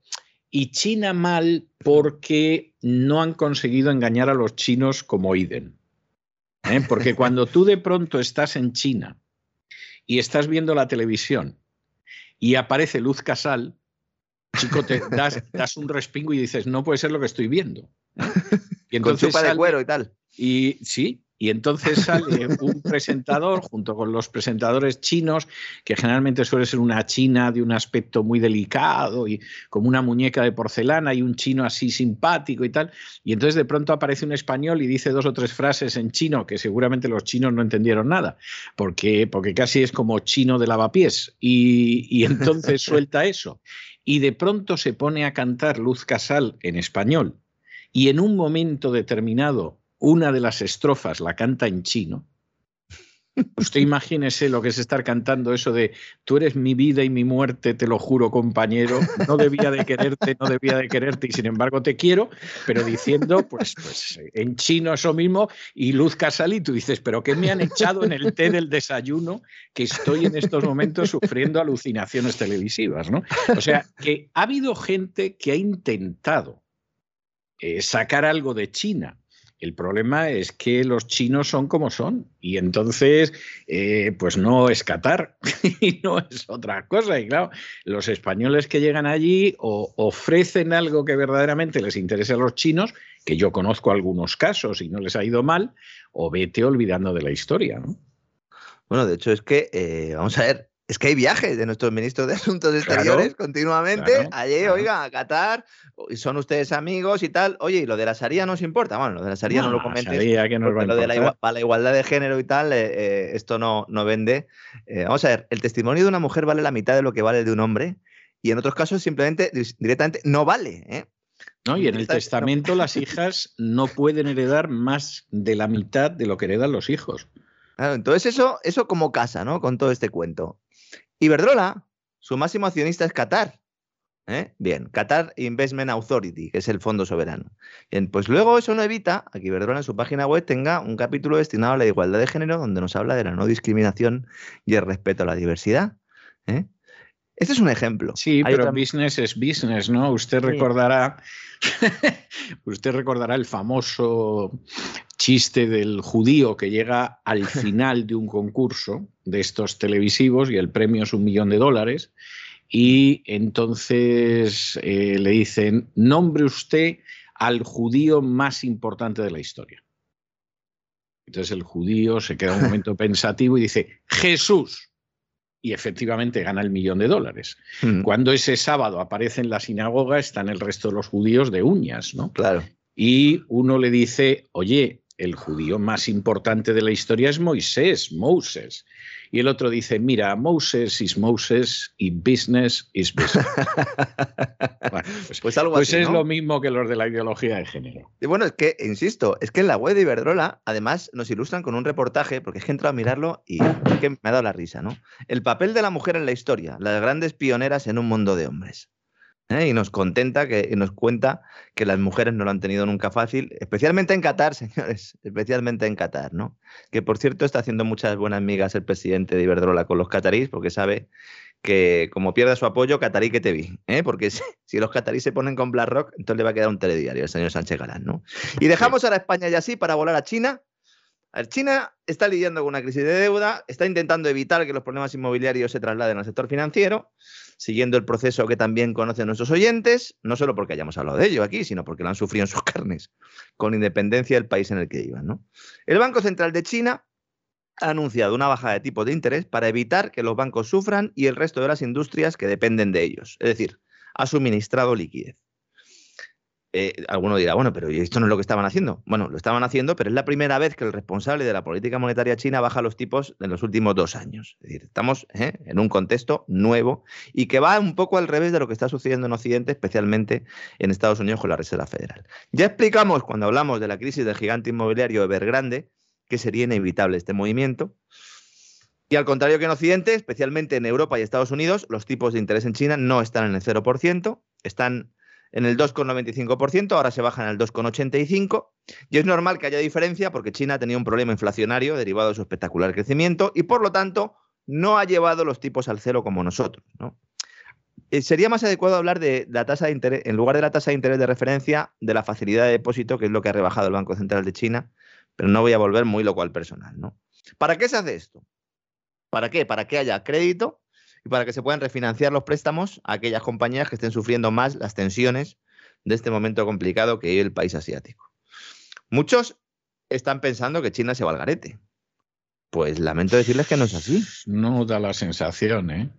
Y China mal porque no han conseguido engañar a los chinos como Iden. ¿eh? Porque cuando tú de pronto estás en China y estás viendo la televisión y aparece Luz Casal, chico, te das, un respingo y dices, no puede ser lo que estoy viendo. ¿eh? Y entonces Con de cuero y tal. Y sí, y entonces sale un presentador junto con los presentadores chinos, que generalmente suele ser una china de un aspecto muy delicado y como una muñeca de porcelana y un chino así simpático y tal. Y entonces de pronto aparece un español y dice dos o tres frases en chino que seguramente los chinos no entendieron nada, porque, porque casi es como chino de lavapiés. Y, y entonces suelta eso. Y de pronto se pone a cantar Luz Casal en español. Y en un momento determinado una de las estrofas la canta en chino. Usted imagínese lo que es estar cantando eso de tú eres mi vida y mi muerte, te lo juro, compañero, no debía de quererte, no debía de quererte y sin embargo te quiero, pero diciendo pues, pues en chino eso mismo y Luz Casal y tú dices, pero ¿qué me han echado en el té del desayuno que estoy en estos momentos sufriendo alucinaciones televisivas? ¿no? O sea, que ha habido gente que ha intentado eh, sacar algo de China el problema es que los chinos son como son y entonces, eh, pues no es Qatar y no es otra cosa. Y claro, los españoles que llegan allí o ofrecen algo que verdaderamente les interese a los chinos, que yo conozco algunos casos y no les ha ido mal, o vete olvidando de la historia. ¿no? Bueno, de hecho es que, eh, vamos a ver, es que hay viajes de nuestros ministros de Asuntos Exteriores continuamente. Allí, oiga, a Qatar, y son ustedes amigos y tal. Oye, y lo de la Sharia nos importa. Bueno, lo de la Sharia no, lo comentes. Que nos lo de la, para la igualdad de género y tal, eh, eh, esto no, no vende. Eh, vamos a ver, el testimonio de una mujer vale la mitad de lo que vale el de un hombre. Y en otros casos, simplemente, directamente, no vale. ¿No? Y en el testamento las hijas no pueden heredar más de la mitad de lo que heredan los hijos. Claro, entonces eso, eso como casa, ¿no? Con todo este cuento. Iberdrola, su máximo accionista es Qatar. ¿eh? Bien, Qatar Investment Authority, que es el fondo soberano. Bien, pues luego eso no evita a que Iberdrola en su página web tenga un capítulo destinado a la igualdad de género donde nos habla de la no discriminación y el respeto a la diversidad. ¿eh? Este es un ejemplo. Sí, pero business es business, ¿no? Usted recordará, usted recordará el famoso chiste del judío que llega al final de un concurso de estos televisivos y el premio es un millón de dólares y entonces eh, le dicen, nombre usted al judío más importante de la historia. Entonces el judío se queda un momento pensativo y dice, Jesús y efectivamente gana el millón de dólares. Mm. Cuando ese sábado aparece en la sinagoga, están el resto de los judíos de uñas, ¿no? Claro. Y uno le dice, oye, el judío más importante de la historia es Moisés, Moses. Y el otro dice, mira, Moses is Moses y business is business. pues, pues, algo pues es lo mismo que los de la ideología de género. Y bueno, es que, insisto, es que en la web de Iberdrola, además, nos ilustran con un reportaje, porque es que he entrado a mirarlo y que me ha dado la risa, ¿no? El papel de la mujer en la historia, las grandes pioneras en un mundo de hombres. ¿Eh? y nos contenta que y nos cuenta que las mujeres no lo han tenido nunca fácil, especialmente en Qatar, señores, especialmente en Qatar, ¿no? Que por cierto está haciendo muchas buenas migas el presidente de Iberdrola con los catarís porque sabe que como pierda su apoyo, catarí que te vi, ¿eh? porque si, los catarís se ponen con BlackRock, entonces le va a quedar un telediario al señor Sánchez Galán, ¿no? Y dejamos ahora España y así para volar a China. China está lidiando con una crisis de deuda, está intentando evitar que los problemas inmobiliarios se trasladen al sector financiero siguiendo el proceso que también conocen nuestros oyentes, no solo porque hayamos hablado de ello aquí, sino porque lo han sufrido en sus carnes, con independencia del país en el que iban. El Banco Central de China ha anunciado una bajada de tipo de interés para evitar que los bancos sufran y el resto de las industrias que dependen de ellos. Es decir, ha suministrado liquidez. Eh, alguno dirá, bueno, pero esto no es lo que estaban haciendo? Bueno, lo estaban haciendo, pero es la primera vez que el responsable de la política monetaria china baja los tipos en los últimos dos años. Es decir, estamos ¿eh? en un contexto nuevo y que va un poco al revés de lo que está sucediendo en Occidente, especialmente en Estados Unidos con la Reserva Federal. Ya explicamos cuando hablamos de la crisis del gigante inmobiliario Evergrande que sería inevitable este movimiento. Y al contrario que en Occidente, especialmente en Europa y Estados Unidos, los tipos de interés en China no están en el 0%, están en el 2,95%, ahora se bajan al 2,85%, y es normal que haya diferencia porque China tenía un problema inflacionario derivado de su espectacular crecimiento y por lo tanto no ha llevado los tipos al cero como nosotros. Eh, sería más adecuado hablar de la tasa de interés, en lugar de la tasa de interés de referencia, de la facilidad de depósito, que es lo que ha rebajado el Banco Central de China, pero no voy a volver muy loco al personal. ¿no? ¿Para qué se hace esto? ¿Para qué? Para que haya crédito y para que se puedan refinanciar los préstamos a aquellas compañías que estén sufriendo más las tensiones de este momento complicado que vive el país asiático. Muchos están pensando que China se va al garete. Pues lamento decirles que no es así. No da la sensación, ¿eh?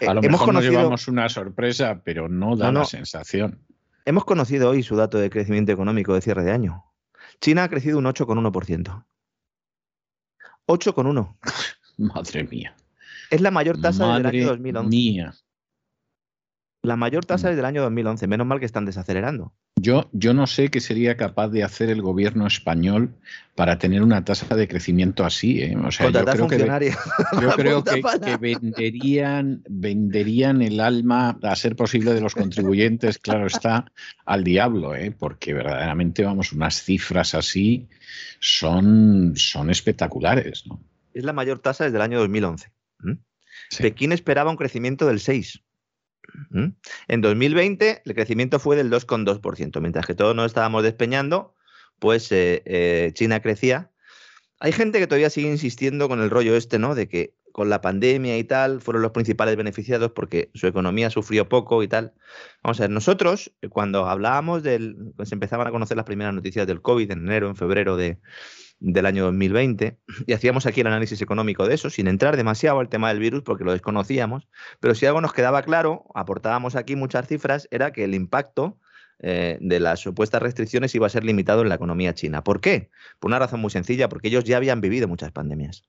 A eh, lo mejor nos llevamos una sorpresa, pero no da la sensación. Hemos conocido hoy su dato de crecimiento económico de cierre de año. China ha crecido un 8,1%. 8,1%. Madre mía. Es la mayor tasa desde el año 2011. La mayor tasa mm. desde el año 2011. Menos mal que están desacelerando. Yo, yo no sé qué sería capaz de hacer el gobierno español para tener una tasa de crecimiento así. ¿eh? O sea, yo creo, que, yo creo que, venderían, venderían el alma, a ser posible, de los contribuyentes, claro está, al diablo, ¿eh? porque verdaderamente, vamos, unas cifras así son, son espectaculares. ¿no? Es la mayor tasa desde el año 2011. Pekín esperaba un crecimiento del 6. En 2020 el crecimiento fue del 2,2%, mientras que todos nos estábamos despeñando, pues eh, eh, China crecía. Hay gente que todavía sigue insistiendo con el rollo este, ¿no? De que con la pandemia y tal fueron los principales beneficiados porque su economía sufrió poco y tal. Vamos a ver, nosotros eh, cuando hablábamos del, pues empezaban a conocer las primeras noticias del COVID en enero, en febrero de, del año 2020 y hacíamos aquí el análisis económico de eso, sin entrar demasiado al tema del virus porque lo desconocíamos, pero si algo nos quedaba claro, aportábamos aquí muchas cifras, era que el impacto eh, de las supuestas restricciones iba a ser limitado en la economía china. ¿Por qué? Por una razón muy sencilla, porque ellos ya habían vivido muchas pandemias.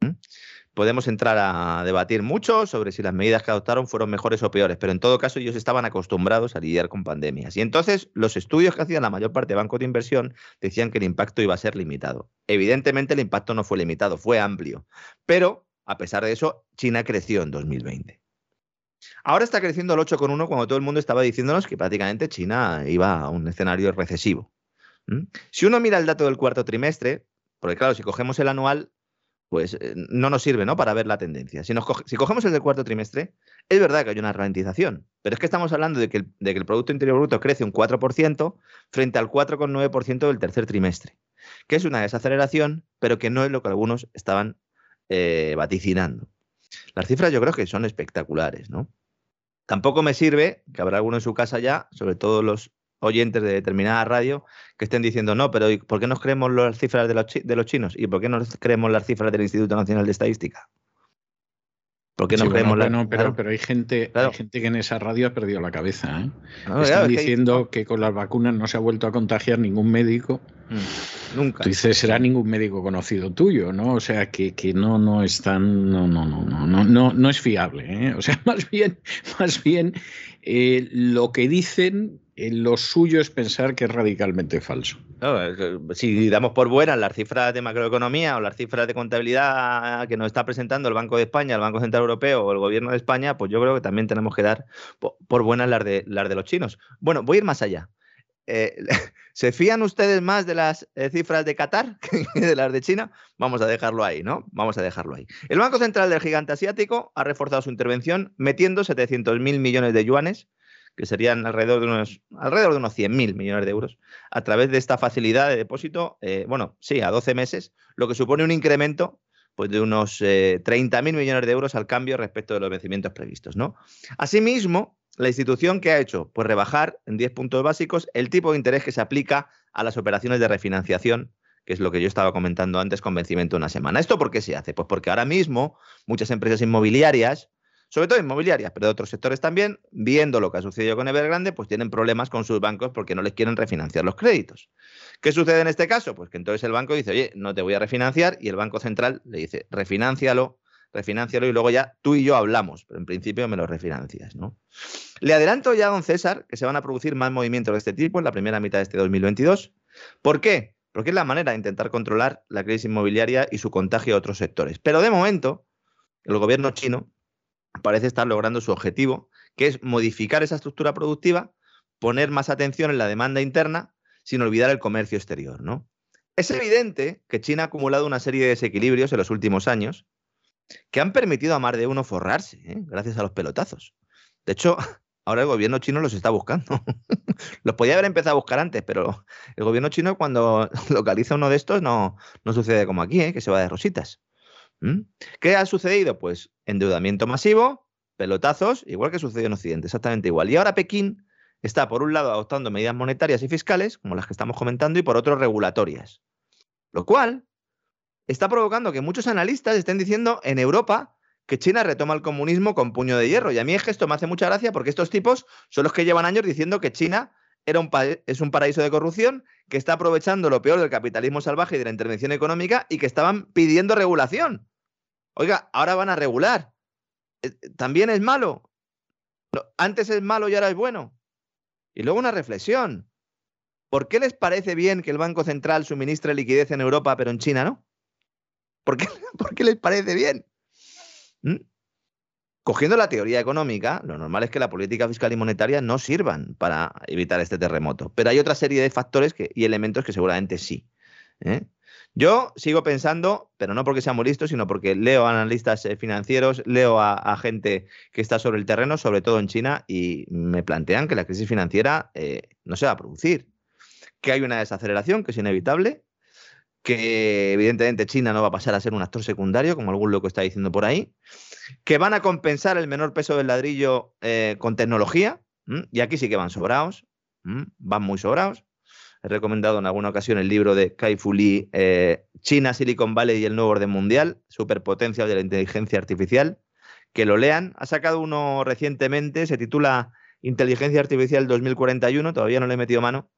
¿Mm? Podemos entrar a debatir mucho sobre si las medidas que adoptaron fueron mejores o peores, pero en todo caso ellos estaban acostumbrados a lidiar con pandemias. Y entonces los estudios que hacían la mayor parte de bancos de inversión decían que el impacto iba a ser limitado. Evidentemente el impacto no fue limitado, fue amplio. Pero, a pesar de eso, China creció en 2020. Ahora está creciendo al 8,1 cuando todo el mundo estaba diciéndonos que prácticamente China iba a un escenario recesivo. Si uno mira el dato del cuarto trimestre, porque claro, si cogemos el anual, pues eh, no nos sirve ¿no? para ver la tendencia. Si, si cogemos el del cuarto trimestre, es verdad que hay una ralentización, pero es que estamos hablando de que el, de que el Producto Interior Bruto crece un 4% frente al 4,9% del tercer trimestre, que es una desaceleración, pero que no es lo que algunos estaban eh, vaticinando. Las cifras yo creo que son espectaculares, ¿no? Tampoco me sirve, que habrá alguno en su casa ya, sobre todo los oyentes de determinada radio que estén diciendo, no, pero ¿por qué nos creemos las cifras de los, de los chinos? ¿Y por qué no creemos las cifras del Instituto Nacional de Estadística? ¿Por qué no creemos bueno, pero, pero hay, gente, hay gente que en esa radio ha perdido la cabeza. ¿eh? Están diciendo que, con las vacunas no se ha vuelto a contagiar ningún médico. Mm, nunca. Tú dices, será ningún médico conocido tuyo, ¿no? O sea, que, que no, no es tan. No, no, no, no, no, no, no es fiable. ¿eh? O sea, más bien, más bien eh, lo que dicen lo suyo es pensar que es radicalmente falso. si damos por buenas las cifras de macroeconomía o las cifras de contabilidad que nos está presentando el Banco de España, el Banco Central Europeo o el Gobierno de España, pues yo creo que también tenemos que dar por buenas las de, las de los chinos. Bueno, voy a ir más allá. Eh, ¿Se fían ustedes más de las eh, cifras de Qatar que de las de China? Vamos a dejarlo ahí, ¿no? Vamos a dejarlo ahí. El Banco Central del Gigante Asiático ha reforzado su intervención metiendo 700.000 millones de yuanes que serían alrededor de unos, alrededor de unos 100.000 millones de euros, a través de esta facilidad de depósito, eh, bueno, sí, a 12 meses, lo que supone un incremento pues, de unos eh, 30.000 millones de euros al cambio respecto de los vencimientos previstos. ¿no? Asimismo, la institución que ha hecho pues rebajar en 10 puntos básicos el tipo de interés que se aplica a las operaciones de refinanciación que es lo que yo estaba comentando antes con vencimiento de una semana. ¿Esto por qué se hace? Pues porque ahora mismo muchas empresas inmobiliarias sobre todo inmobiliarias, pero de otros sectores también, viendo lo que ha sucedido con Evergrande, pues tienen problemas con sus bancos porque no les quieren refinanciar los créditos. ¿Qué sucede en este caso? Pues que entonces el banco dice, oye, no te voy a refinanciar, y el Banco Central le dice, refinancialo, refinancialo, y luego ya tú y yo hablamos, pero en principio me lo refinancias, ¿no? Le adelanto ya a don César que se van a producir más movimientos de este tipo en la primera mitad de este 2022. ¿Por qué? Porque es la manera de intentar controlar la crisis inmobiliaria y su contagio a otros sectores. Pero de momento, el gobierno chino parece estar logrando su objetivo, que es modificar esa estructura productiva, poner más atención en la demanda interna, sin olvidar el comercio exterior. ¿no? Es evidente que China ha acumulado una serie de desequilibrios en los últimos años que han permitido a más de uno forrarse, ¿eh? gracias a los pelotazos. De hecho, ahora el gobierno chino los está buscando. los podía haber empezado a buscar antes, pero el gobierno chino cuando localiza uno de estos no, no sucede como aquí, ¿eh? que se va de rositas. ¿Qué ha sucedido? Pues endeudamiento masivo, pelotazos, igual que sucedió en Occidente, exactamente igual. Y ahora Pekín está, por un lado, adoptando medidas monetarias y fiscales, como las que estamos comentando, y por otro, regulatorias. Lo cual está provocando que muchos analistas estén diciendo en Europa que China retoma el comunismo con puño de hierro. Y a mí esto me hace mucha gracia porque estos tipos son los que llevan años diciendo que China era un es un paraíso de corrupción, que está aprovechando lo peor del capitalismo salvaje y de la intervención económica y que estaban pidiendo regulación. Oiga, ahora van a regular. Eh, ¿También es malo? Antes es malo y ahora es bueno. Y luego una reflexión. ¿Por qué les parece bien que el Banco Central suministre liquidez en Europa, pero en China no? ¿Por qué, ¿Por qué les parece bien? ¿Mm? Cogiendo la teoría económica, lo normal es que la política fiscal y monetaria no sirvan para evitar este terremoto. Pero hay otra serie de factores y elementos que seguramente sí. ¿eh? Yo sigo pensando, pero no porque sea muy listo, sino porque leo a analistas eh, financieros, leo a, gente que está sobre el terreno, sobre todo en China, y me plantean que la crisis financiera eh, no se va a producir, que hay una desaceleración que es inevitable, que evidentemente China no va a pasar a ser un actor secundario, como algún loco está diciendo por ahí, que van a compensar el menor peso del ladrillo eh, con tecnología, y aquí sí que van sobrados, van muy sobrados. He recomendado en alguna ocasión el libro de Kai Fu Lee, eh, China, Silicon Valley y el nuevo orden mundial, superpotencia de la inteligencia artificial. Que lo lean. Ha sacado uno recientemente, se titula Inteligencia Artificial 2041, todavía no le he metido mano.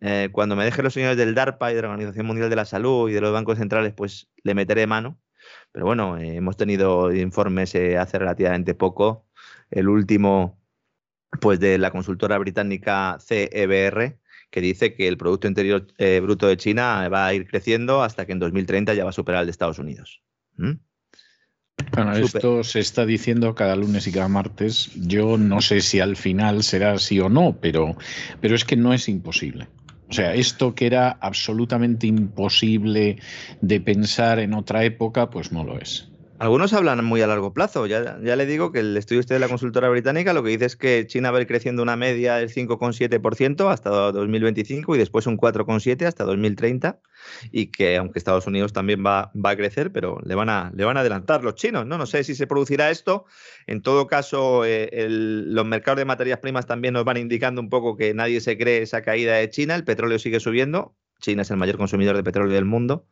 Eh, cuando me dejen los señores del DARPA y de la Organización Mundial de la Salud y de los bancos centrales, pues le meteré mano. Pero bueno, eh, hemos tenido informes hace relativamente poco. El último, pues de la consultora británica CEBR, que dice que el Producto Interior eh, Bruto de China va a ir creciendo hasta que en 2030 ya va a superar el de Estados Unidos. ¿Mm? Bueno, esto se está diciendo cada lunes y cada martes. Yo no sé si al final será así o no, pero, pero es que no es imposible. O sea, esto que era absolutamente imposible de pensar en otra época, pues no lo es. Algunos hablan muy a largo plazo. Ya, le digo que el estudio este de la consultora británica lo que dice es que China va a ir creciendo una media del 5,7% hasta 2025 y después un 4,7% hasta 2030 y que aunque Estados Unidos también va, a crecer, pero le van a, le van a adelantar los chinos. ¿no? no sé si se producirá esto. En todo caso, eh, los mercados de materias primas también nos van indicando un poco que nadie se cree esa caída de China. El petróleo sigue subiendo. China es el mayor consumidor de petróleo del mundo.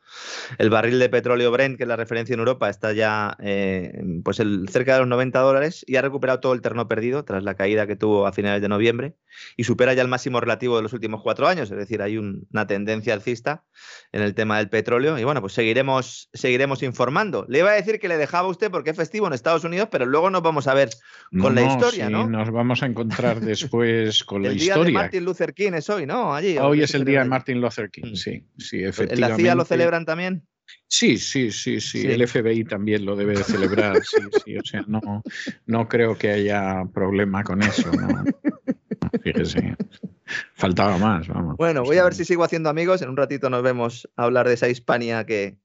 El barril de petróleo Brent, que es la referencia en Europa, está ya eh, pues el, cerca de los 90 dólares y ha recuperado todo el terreno perdido tras la caída que tuvo a finales de noviembre y supera ya el máximo relativo de los últimos cuatro años. Es decir, hay una tendencia alcista en el tema del petróleo. Y bueno, pues seguiremos, seguiremos informando. Le iba a decir que le dejaba a usted porque es festivo en Estados Unidos, pero luego nos vamos a ver con la historia, ¿no? Nos vamos a encontrar después con la historia. El día de Martin Luther King es hoy, ¿no? Allí, hoy es el día de Martin Luther King, mm. sí, sí, efectivamente. ¿En la CIA lo celebran también? Sí, sí, sí, sí, El FBI también lo debe de celebrar. sí, sí. O sea, no, no creo que haya problema con eso. ¿no? Fíjese. Faltaba más, vamos. Bueno, voy a ver si sigo haciendo amigos. En un ratito nos vemos a hablar de esa Hispania que,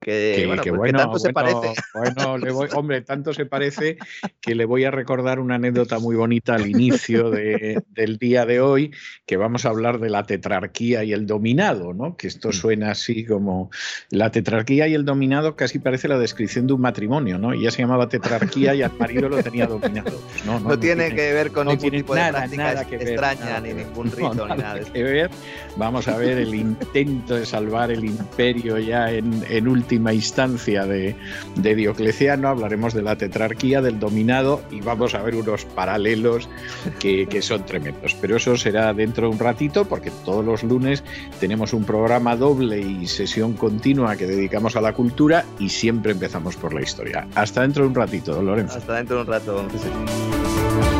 que, bueno, pues tanto se parece. Bueno, le voy, hombre, tanto se parece que le voy a recordar una anécdota muy bonita al inicio del día de hoy, que vamos a hablar de la tetrarquía y el dominado, ¿no? Que esto mm. suena así como la tetrarquía y el dominado casi parece la descripción de un matrimonio, ¿no? Y ya se llamaba tetrarquía y al marido lo tenía dominado. Pues no, no, tiene, que ver con ningún tipo de nada, práctica extraña, ni ningún rito, ni nada. Que ver. Vamos a ver el intento de salvar el imperio ya en, en último última instancia de, Diocleciano, hablaremos de la tetrarquía, del dominado y vamos a ver unos paralelos que, son tremendos. Pero eso será dentro de un ratito porque todos los lunes tenemos un programa doble y sesión continua que dedicamos a la cultura y siempre empezamos por la historia. Hasta dentro de un ratito, Lorenzo. Hasta dentro de un rato, don